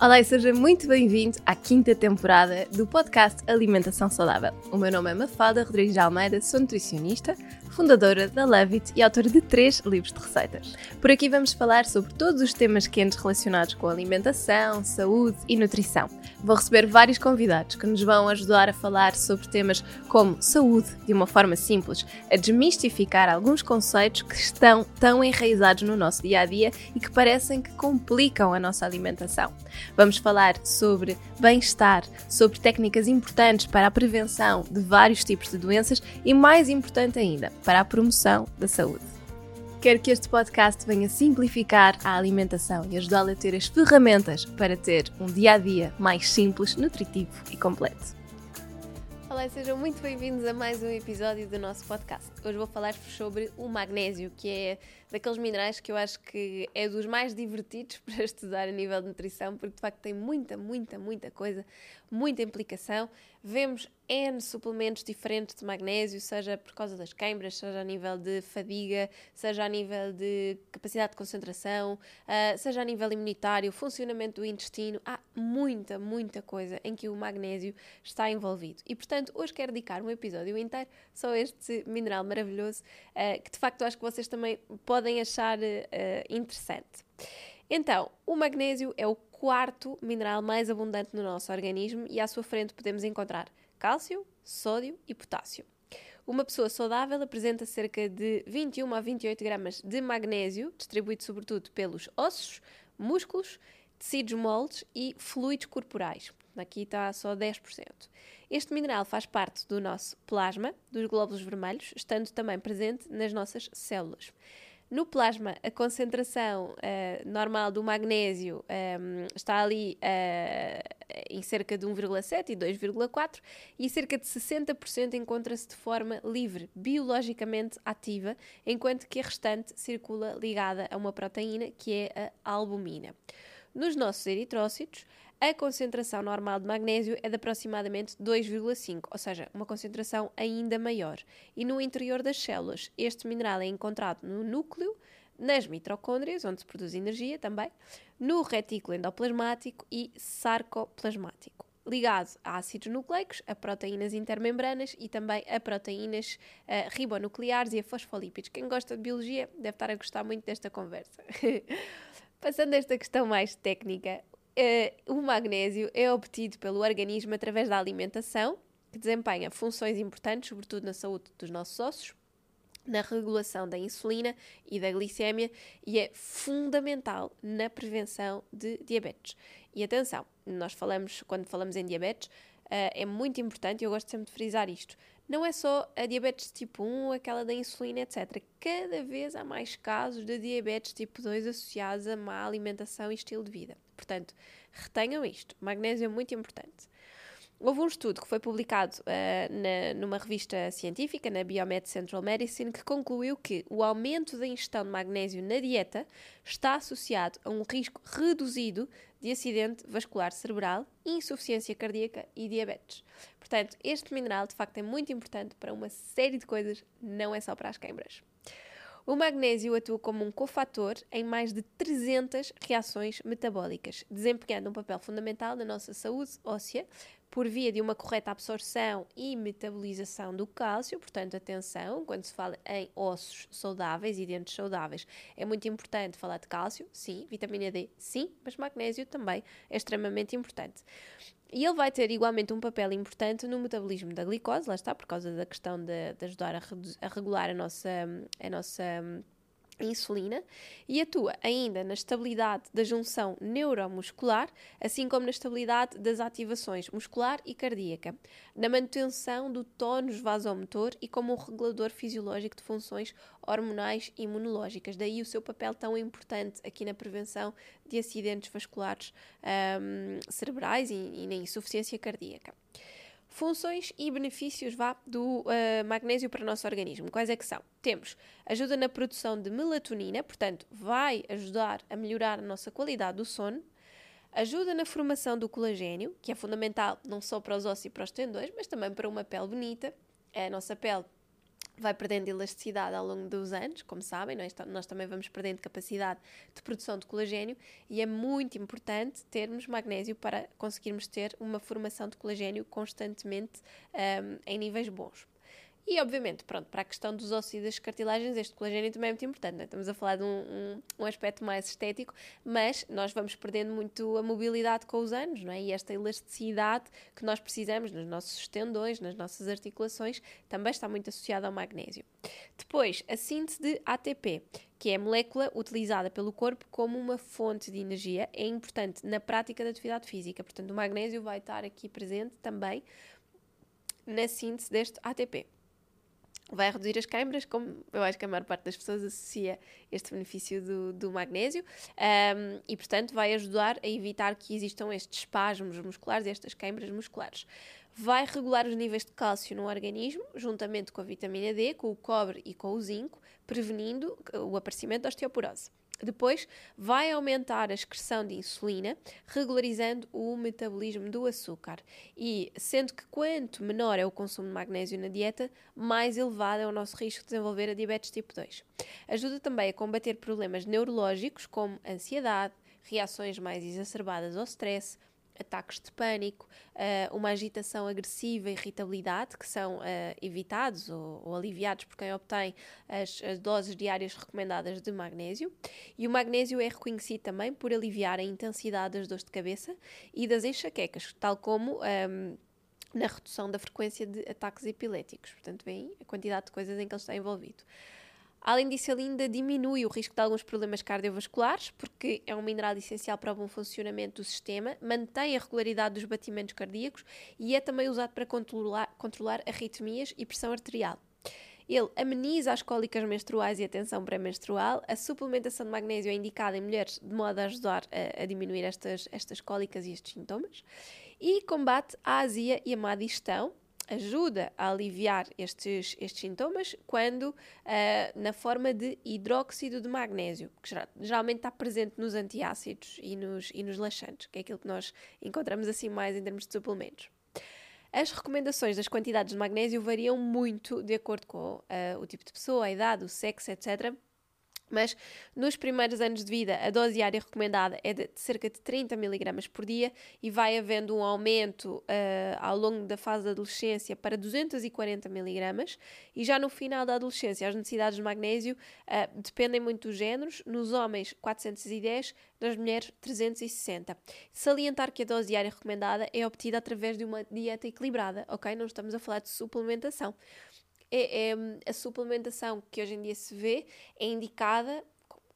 Olá e seja muito bem-vindo à quinta temporada do podcast Alimentação Saudável. O meu nome é Mafalda Rodrigues de Almeida, sou nutricionista, fundadora da Levit e autora de três livros de receitas. Por aqui vamos falar sobre todos os temas quentes relacionados com alimentação, saúde e nutrição. Vou receber vários convidados que nos vão ajudar a falar sobre temas como saúde de uma forma simples, a desmistificar alguns conceitos que estão tão enraizados no nosso dia a dia e que parecem que complicam a nossa alimentação. Vamos falar sobre bem-estar, sobre técnicas importantes para a prevenção de vários tipos de doenças e, mais importante ainda, para a promoção da saúde. Quero que este podcast venha simplificar a alimentação e ajudá-la a ter as ferramentas para ter um dia a dia mais simples, nutritivo e completo. Olá, sejam muito bem-vindos a mais um episódio do nosso podcast. Hoje vou falar-vos sobre o magnésio, que é daqueles minerais que eu acho que é dos mais divertidos para estudar a nível de nutrição, porque de facto tem muita, muita, muita coisa, muita implicação. Vemos N suplementos diferentes de magnésio, seja por causa das queimbras, seja a nível de fadiga, seja a nível de capacidade de concentração, uh, seja a nível imunitário, funcionamento do intestino. Há muita, muita coisa em que o magnésio está envolvido. E portanto, hoje quero dedicar um episódio inteiro só a este mineral maravilhoso, uh, que de facto acho que vocês também podem podem achar uh, interessante. Então, o magnésio é o quarto mineral mais abundante no nosso organismo e à sua frente podemos encontrar cálcio, sódio e potássio. Uma pessoa saudável apresenta cerca de 21 a 28 gramas de magnésio, distribuído sobretudo pelos ossos, músculos, tecidos moldes e fluidos corporais. Aqui está só 10%. Este mineral faz parte do nosso plasma, dos glóbulos vermelhos, estando também presente nas nossas células. No plasma, a concentração uh, normal do magnésio um, ehm, está ali uh, em cerca de 1,7 e 2,4 e cerca de 60% encontra-se de forma livre, biologicamente ativa, enquanto que a restante circula ligada a uma proteína que é a albumina. Nos nossos eritrócitos, a concentração normal de magnésio é de aproximadamente 2,5, ou seja, uma concentração ainda maior. E no interior das células, este mineral é encontrado no núcleo, nas mitocôndrias, onde se produz energia também, no retículo endoplasmático e sarcoplasmático ligado a ácidos nucleicos, a proteínas intermembranas e também a proteínas uh, ribonucleares e a fosfolípidos. Quem gosta de biologia deve estar a gostar muito desta conversa. Passando a esta questão mais técnica, uh, o magnésio é obtido pelo organismo através da alimentação, que desempenha funções importantes, sobretudo na saúde dos nossos ossos, na regulação da insulina e da glicémia e é fundamental na prevenção de diabetes. E atenção, nós falamos, quando falamos em diabetes, uh, é muito importante, e eu gosto sempre de frisar isto, não é só a diabetes tipo 1, aquela da insulina, etc. Cada vez há mais casos de diabetes tipo 2 associados a má alimentação e estilo de vida. Portanto, retenham isto. Magnésio é muito importante. Houve um estudo que foi publicado uh, na, numa revista científica, na Biomed Central Medicine, que concluiu que o aumento da ingestão de magnésio na dieta está associado a um risco reduzido de acidente vascular cerebral, insuficiência cardíaca e diabetes. Portanto, este mineral de facto é muito importante para uma série de coisas, não é só para as queimbras. O magnésio atua como um cofator em mais de 300 reações metabólicas, desempenhando um papel fundamental na nossa saúde óssea, por via de uma correta absorção e metabolização do cálcio, portanto, atenção, quando se fala em ossos saudáveis e dentes saudáveis, é muito importante falar de cálcio, sim, vitamina D, sim, mas magnésio também é extremamente importante. E ele vai ter igualmente um papel importante no metabolismo da glicose, lá está, por causa da questão de, de ajudar a, a, regular a nossa, a nossa insulina e atua ainda na estabilidade da junção neuromuscular, assim como na estabilidade das ativações muscular e cardíaca, na manutenção do tónus vasomotor e como um regulador fisiológico de funções hormonais e imunológicas. Daí o seu papel tão importante aqui na prevenção de acidentes vasculares um, cerebrais e, e na insuficiência cardíaca. Funções e benefícios vá, do uh, magnésio para o nosso organismo. Quais é que são? Temos ajuda na produção de melatonina, portanto, vai ajudar a melhorar a nossa qualidade do sono. Ajuda na formação do colagênio, que é fundamental não só para os ossos e para os tendões, mas também para uma pele bonita. A nossa pele vai perdendo elasticidade ao longo dos anos, como sabem, nós, nós, também vamos perdendo capacidade de produção de colagênio e é muito importante termos magnésio para conseguirmos ter uma formação de colagênio constantemente um, em níveis bons. E, obviamente, pronto, para a questão dos ossos e das cartilagens, este colagênio também é muito importante. Né? Estamos a falar de um, um, um, aspecto mais estético, mas nós vamos perdendo muito a mobilidade com os anos, não é? E esta elasticidade que nós precisamos nos nossos tendões, nas nossas articulações, também está muito associada ao magnésio. Depois, a síntese de ATP, que é a molécula utilizada pelo corpo como uma fonte de energia, é importante na prática da atividade física. Portanto, o magnésio vai estar aqui presente também na síntese deste ATP vai reduzir as câimbras, como eu acho que a maior parte das pessoas associa este benefício do, do magnésio, um, e portanto vai ajudar a evitar que existam estes espasmos musculares, estas câimbras musculares. Vai regular os níveis de cálcio no organismo, juntamente com a vitamina D, com o cobre e com o zinco, prevenindo o aparecimento da osteoporose. Depois, vai aumentar a excreção de insulina, regularizando o metabolismo do açúcar. E sendo que quanto menor é o consumo de magnésio na dieta, mais elevado é o nosso risco de desenvolver a diabetes tipo 2. Ajuda também a combater problemas neurológicos como ansiedade, reações mais exacerbadas ao stress, ataques de pânico, uh, uma agitação agressiva e irritabilidade, que são uh, evitados ou, ou, aliviados por quem obtém as, as, doses diárias recomendadas de magnésio. E o magnésio é reconhecido também por aliviar a intensidade das dores de cabeça e das enxaquecas, tal como. Um, na redução da frequência de ataques epiléticos. Portanto, vem a quantidade de coisas em que ele está envolvido. Além disso, ele ainda diminui o risco de alguns problemas cardiovasculares, porque é um mineral essencial para o bom funcionamento do sistema, mantém a regularidade dos batimentos cardíacos e é também usado para controlar, controlar arritmias e pressão arterial. Ele ameniza as cólicas menstruais e a tensão pré-menstrual. A suplementação de magnésio é indicada em mulheres de modo a ajudar a, a, diminuir estas, estas cólicas e estes sintomas. E combate a azia e a má digestão, ajuda a aliviar estes, estes sintomas quando uh, na forma de hidróxido de magnésio, que geralmente está presente nos antiácidos e nos, e nos laxantes, que é aquilo que nós encontramos assim mais em termos de suplementos. As recomendações das quantidades de magnésio variam muito de acordo com uh, o tipo de pessoa, a idade, o sexo, etc. Mas nos primeiros anos de vida, a dose diária recomendada é de cerca de 30 mg por dia e vai havendo um aumento uh, ao longo da fase da adolescência para 240 mg. E já no final da adolescência, as necessidades de magnésio uh, dependem muito dos géneros. Nos homens, 410, nas mulheres, 360. Salientar que a dose diária recomendada é obtida através de uma dieta equilibrada, ok? Não estamos a falar de suplementação é, é, a suplementação que hoje em dia se vê é indicada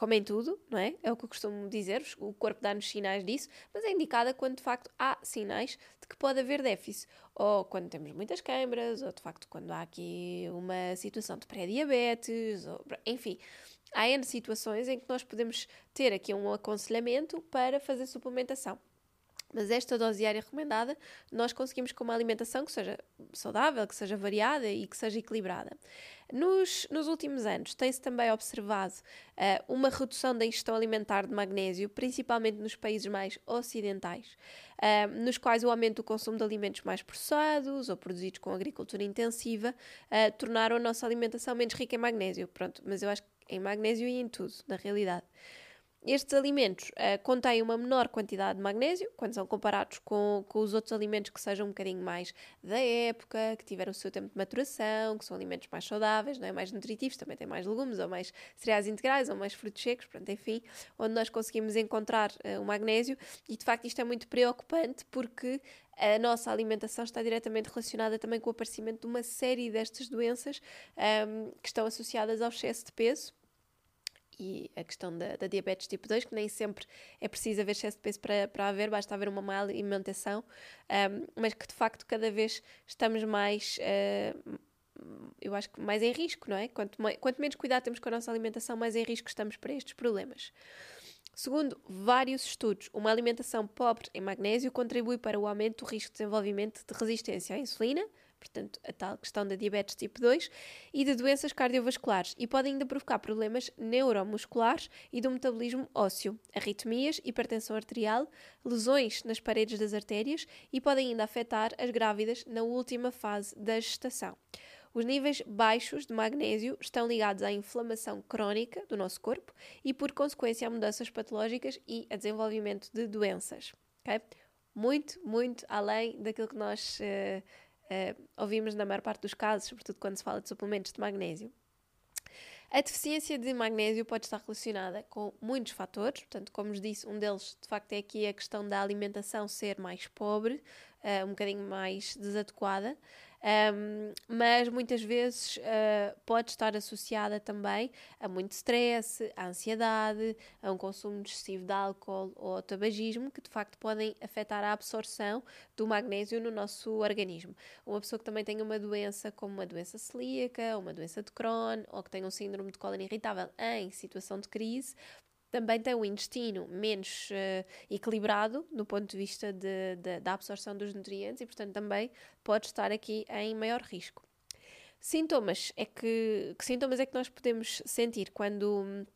como em tudo, não é? É o que eu costumo dizer, o corpo dá-nos sinais disso, mas é indicada quando de facto há sinais de que pode haver déficit, ou quando temos muitas câimbras, ou de facto quando há aqui uma situação de pré-diabetes, enfim, há N situações em que nós podemos ter aqui um aconselhamento para fazer suplementação. Mas esta dose diária recomendada, nós conseguimos com uma alimentação que seja saudável, que seja variada e que seja equilibrada. Nos, nos últimos anos, tem-se também observado uh, uma redução da ingestão alimentar de magnésio, principalmente nos países mais ocidentais, uh, nos quais o aumento do consumo de alimentos mais processados ou produzidos com agricultura intensiva uh, tornaram a nossa alimentação menos rica em magnésio. Pronto, mas eu acho que em magnésio e em tudo, na realidade. Estes alimentos uh, contêm uma menor quantidade de magnésio quando são comparados com, com os outros alimentos que sejam um bocadinho mais da época, que tiveram o seu tempo de maturação, que são alimentos mais saudáveis, não é? mais nutritivos, também têm mais legumes, ou mais cereais integrais, ou mais frutos secos, portanto, enfim, onde nós conseguimos encontrar uh, o magnésio. E de facto, isto é muito preocupante porque a nossa alimentação está diretamente relacionada também com o aparecimento de uma série destas doenças um, ehm, que estão associadas ao excesso de peso e a questão da, da, diabetes tipo 2, que nem sempre é preciso haver excesso de peso para, para haver, basta haver uma má alimentação, um, mas que de facto cada vez estamos mais. Uh, eu acho que mais em risco, não é? Quanto, mais, quanto menos cuidado temos com a nossa alimentação, mais em risco estamos para estes problemas. Segundo vários estudos, uma alimentação pobre em magnésio contribui para o aumento do risco de desenvolvimento de resistência à insulina, portanto, a tal questão da diabetes tipo 2, e de doenças cardiovasculares, e pode ainda provocar problemas neuromusculares e do metabolismo ósseo, arritmias, hipertensão arterial, lesões nas paredes das artérias e podem ainda afetar as grávidas na última fase da gestação. Os níveis baixos de magnésio estão ligados à inflamação crónica do nosso corpo e, por consequência, a mudanças patológicas e a desenvolvimento de doenças. Okay? Muito, muito além daquilo que nós uh, uh, ouvimos na maior parte dos casos, sobretudo quando se fala de suplementos de magnésio. A deficiência de magnésio pode estar relacionada com muitos fatores, portanto, como vos disse, um deles de facto é aqui a questão da alimentação ser mais pobre, uh, um bocadinho mais desadequada, um, mas muitas vezes uh, pode estar associada também a muito stress, a ansiedade, a um consumo excessivo de álcool ou tabagismo, que de facto podem afetar a absorção do magnésio no nosso organismo. Uma pessoa que também tenha uma doença como uma doença celíaca, uma doença de Crohn, ou que tenha um síndrome de cólon irritável em situação de crise, também tem um intestino menos uh, equilibrado do ponto de vista de, de, da absorção dos nutrientes e, portanto, também pode estar aqui em maior risco. Sintomas é que, que sintomas é que nós podemos sentir quando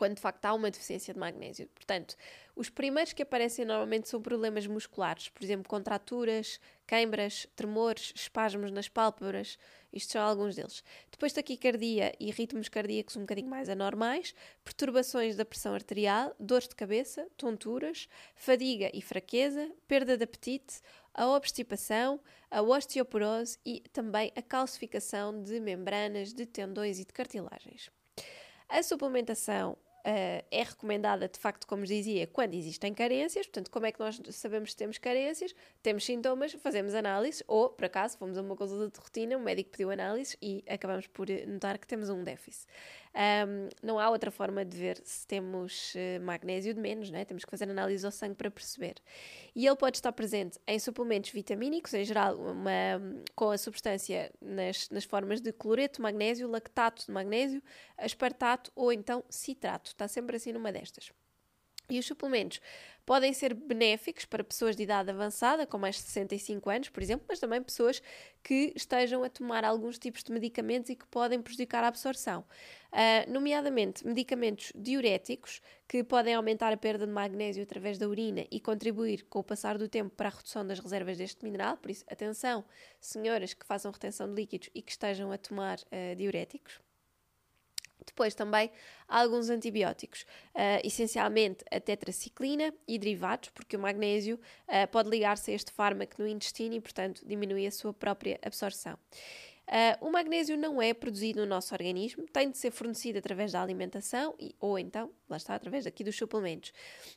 quando de facto há uma deficiência de magnésio. Portanto, os primeiros que aparecem normalmente são problemas musculares, por exemplo, contraturas, queimbras, tremores, espasmos nas pálpebras, isto são alguns deles. Depois taquicardia e ritmos cardíacos um bocadinho mais anormais, perturbações da pressão arterial, dores de cabeça, tonturas, fadiga e fraqueza, perda de apetite, a obstipação, a osteoporose e também a calcificação de membranas, de tendões e de cartilagens. A suplementação Uh, é recomendada, de facto, como dizia, quando existem carências. Portanto, como é que nós sabemos se temos carências? Temos sintomas, fazemos análise, ou, por acaso, fomos a uma consulta de rotina, o médico pediu análise e acabamos por notar que temos um déficit. Um, não há outra forma de ver se temos uh, magnésio de menos, né? temos que fazer análise ao sangue para perceber. E ele pode estar presente em suplementos vitamínicos, em geral, uma, com a substância nas, nas formas de cloreto de magnésio, lactato de magnésio, aspartato ou então citrato está sempre assim numa destas. E os suplementos podem ser benéficos para pessoas de idade avançada, com mais de 65 anos, por exemplo, mas também pessoas que estejam a tomar alguns tipos de medicamentos e que podem prejudicar a absorção. Uh, nomeadamente medicamentos diuréticos, que podem aumentar a perda de magnésio através da urina e contribuir com o passar do tempo para a redução das reservas deste mineral. Por isso, atenção, senhoras que façam retenção de líquidos e que estejam a tomar uh, diuréticos. Depois também alguns antibióticos, uh, essencialmente a tetraciclina e derivados, porque o magnésio uh, pode ligar-se a este fármaco no intestino e, portanto, diminui a sua própria absorção. Uh, o magnésio não é produzido no nosso organismo, tem de ser fornecido através da alimentação e, ou então, lá está, através aqui dos suplementos.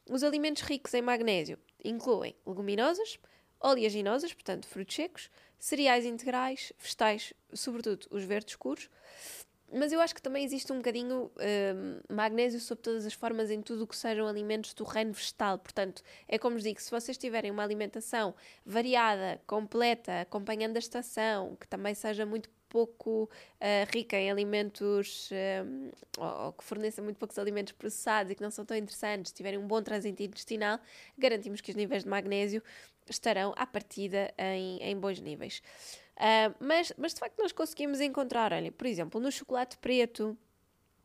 Os alimentos ricos em magnésio incluem leguminosas, oleaginosas, portanto frutos secos, cereais integrais, vegetais, sobretudo os verdes escuros, mas eu acho que também existe um bocadinho uh, magnésio sob todas as formas em tudo o que sejam alimentos do reino vegetal. Portanto, é como vos digo, se vocês tiverem uma alimentação variada, completa, acompanhando a estação, que também seja muito pouco uh, rica em alimentos uh, ou, que forneça muito poucos alimentos processados e que não são tão interessantes, tiverem um bom trânsito intestinal, garantimos que os níveis de magnésio estarão à partida em, em bons níveis. Uh, mas, mas de facto nós conseguimos encontrar, olha, por exemplo, no chocolate preto,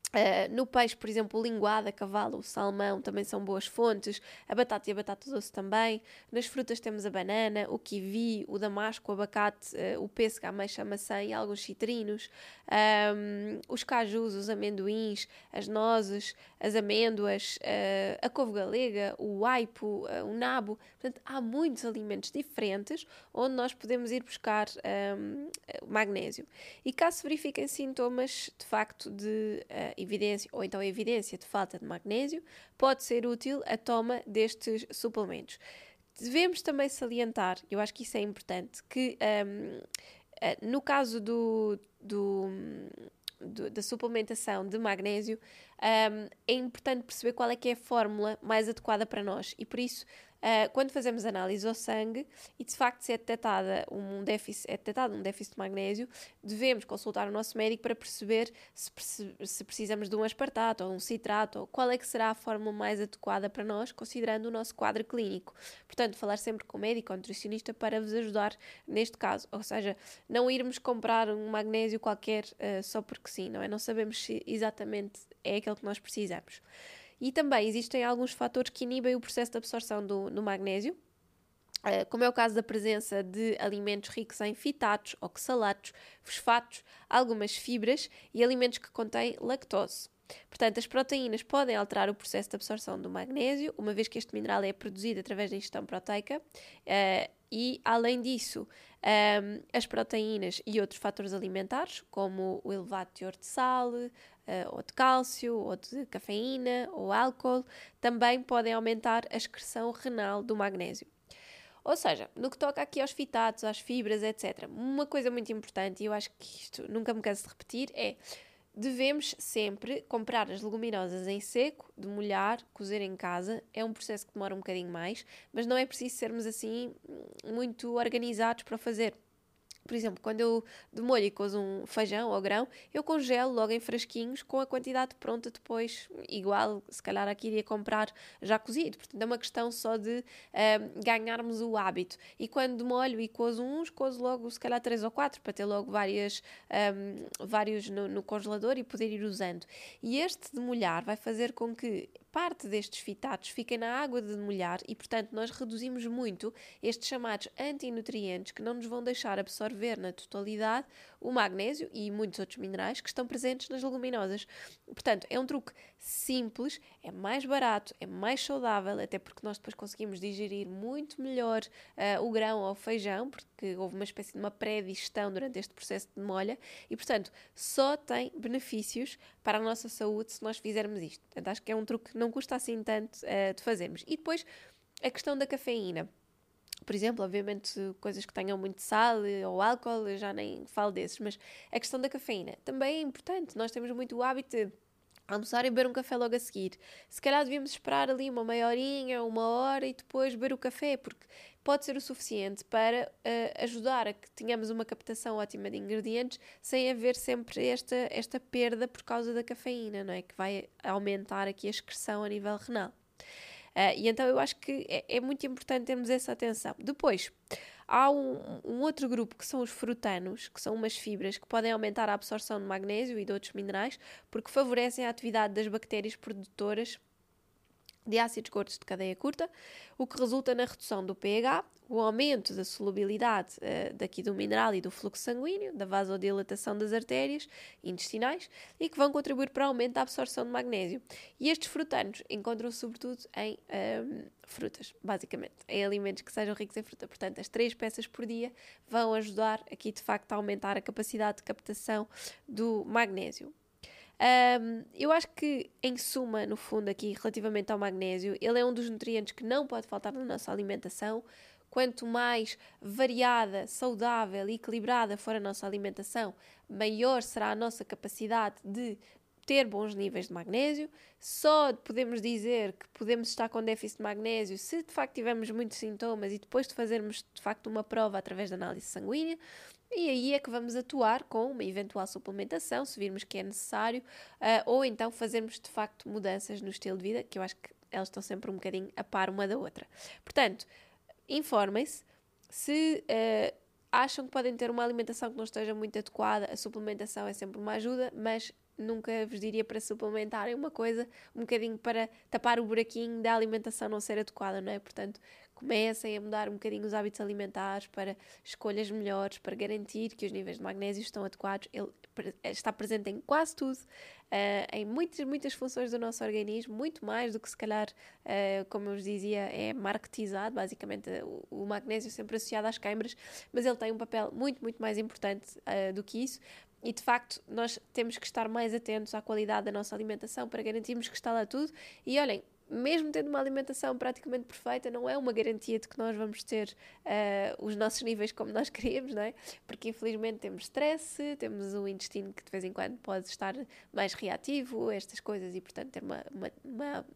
Uh, no peixe, por exemplo, o linguado, a cavalo, o salmão também são boas fontes, a batata e a batata doce também. Nas frutas temos a banana, o kiwi, o damasco, o abacate, uh, o pêssego, a ameixa, a maçã e alguns citrinos, um, os cajus, os amendoins, as nozes, as amêndoas, uh, a couve galega, o aipo, o nabo. Portanto, há muitos alimentos diferentes onde nós podemos ir buscar um, magnésio. E caso verifiquem sintomas, de facto, de evidência ou então evidência de falta de magnésio, pode ser útil a toma destes suplementos. Devemos também salientar, eu acho que isso é importante, que um, eh, no caso do, do do, da suplementação de magnésio, um, é importante perceber qual é que é a fórmula mais adequada para nós. E por isso, uh, quando fazemos análise ao sangue e de facto se é detectada um déficit, é detectado um déficit de magnésio, devemos consultar o nosso médico para perceber se, se precisamos de um aspartato ou um citrato, ou qual é que será a fórmula mais adequada para nós, considerando o nosso quadro clínico. Portanto, falar sempre com o médico ou nutricionista para vos ajudar neste caso. Ou seja, não irmos comprar um magnésio qualquer uh, só porque sim, não é? Não sabemos se exatamente é aquele que nós precisamos. E também existem alguns fatores que inibem o processo de absorção do, do magnésio, como é o caso da presença de alimentos ricos em fitatos, oxalatos, fosfatos, algumas fibras e alimentos que contêm lactose. Portanto, as proteínas podem alterar o processo de absorção do magnésio, uma vez que este mineral é produzido através da ingestão proteica. Uh, e, além disso, ehm, as proteínas e outros fatores alimentares, como o elevado teor de sal, ou de cálcio, ou de cafeína, ou álcool, também podem aumentar a excreção renal do magnésio. Ou seja, no que toca aqui aos fitatos, às fibras, etc., uma coisa muito importante, e eu acho que isto nunca me canso de repetir, é Devemos sempre comprar as leguminosas em seco, demolhar, cozer em casa. É um processo que demora um bocadinho mais, mas não é preciso sermos assim muito organizados para fazer. Por exemplo, quando eu demolho e cozo um feijão ou grão, eu congelo logo em frasquinhos com a quantidade pronta depois, igual, se calhar aqui iria comprar já cozido. Portanto, é uma questão só de uh, ganharmos o hábito. E quando demolho e cozo uns, cozo logo se calhar três ou quatro, para ter logo várias, um, vários no, no congelador e poder ir usando. E este demolhar vai fazer com que parte destes fitatos fica na água de demolhar e, portanto, nós reduzimos muito estes chamados antinutrientes que não nos vão deixar absorver na totalidade o magnésio e muitos outros minerais que estão presentes nas leguminosas. Portanto, é um truque simples, é mais barato, é mais saudável, até porque nós depois conseguimos digerir muito melhor uh, o grão ou o feijão, porque houve uma espécie de uma pré-digestão durante este processo de molha e, portanto, só tem benefícios para a nossa saúde se nós fizermos isto. Portanto, acho que é um truque que não custa assim tanto uh, de fazermos. E depois, a questão da cafeína. Por exemplo, obviamente, coisas que tenham muito sal ou álcool, eu já nem falo desses, mas a questão da cafeína também é importante. Nós temos muito o hábito de almoçar e beber um café logo a seguir. Se calhar devíamos esperar ali uma meia horinha, uma hora e depois beber o café, porque pode ser o suficiente para uh, ajudar a que tenhamos uma captação ótima de ingredientes sem haver sempre esta, esta perda por causa da cafeína, não é? Que vai aumentar aqui a excreção a nível renal. Uh, e então eu acho que é, é, muito importante termos essa atenção. Depois, há um, um, outro grupo que são os frutanos, que são umas fibras que podem aumentar a absorção de magnésio e de outros minerais, porque favorecem a atividade das bactérias produtoras de ácidos gordos de cadeia curta, o que resulta na redução do pH, o aumento da solubilidade uh, daqui do mineral e do fluxo sanguíneo, da vasodilatação das artérias intestinais e que vão contribuir para o aumento da absorção de magnésio. E estes frutanos encontram-se sobretudo em um, ehm, frutas, basicamente, em alimentos que sejam ricos em fruta. Portanto, as três peças por dia vão ajudar aqui de facto a aumentar a capacidade de captação do magnésio. Um, eu acho que, em suma, no fundo, aqui, relativamente ao magnésio, ele é um dos nutrientes que não pode faltar na nossa alimentação. Quanto mais variada, saudável e equilibrada for a nossa alimentação, maior será a nossa capacidade de ter bons níveis de magnésio. Só podemos dizer que podemos estar com déficit de magnésio se de facto tivermos muitos sintomas e depois de fazermos de facto uma prova através da análise sanguínea. E aí é que vamos atuar com uma eventual suplementação, se virmos que é necessário, uh, ou então fazermos de facto mudanças no estilo de vida, que eu acho que elas estão sempre um bocadinho a par uma da outra. Portanto, informem-se se. Uh, acham que podem ter uma alimentação que não esteja muito adequada, a suplementação é sempre uma ajuda, mas nunca vos diria para suplementarem uma coisa um bocadinho para tapar o buraquinho da alimentação não ser adequada, não é? Portanto, comecem a mudar um bocadinho os hábitos alimentares para escolhas melhores, para garantir que os níveis de magnésio estão adequados. Ele está presente em quase tudo, uh, em muitas, muitas funções do nosso organismo, muito mais do que se calhar, uh, como eu vos dizia, é marketizado, basicamente o, magnésio sempre associado às câimbras, mas ele tem um papel muito, muito mais importante do que isso. E de facto, nós temos que estar mais atentos à qualidade da nossa alimentação para garantirmos que está lá tudo. E olhem, mesmo tendo uma alimentação praticamente perfeita, não é uma garantia de que nós vamos ter uh, os nossos níveis como nós queríamos, não é? Porque infelizmente temos stress, temos o intestino que de vez em quando pode estar mais reativo, estas coisas, e portanto ter uma, uma, uma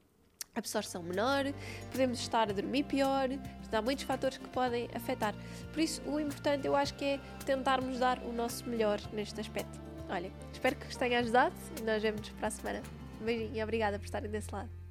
absorção menor, podemos estar a dormir pior, há muitos fatores que podem afetar. Por isso, o importante eu acho que é tentarmos dar o nosso melhor neste aspecto. Olha, espero que vos tenha ajudado e nós vemos para a semana. Um beijinho e obrigada por estarem desse lado.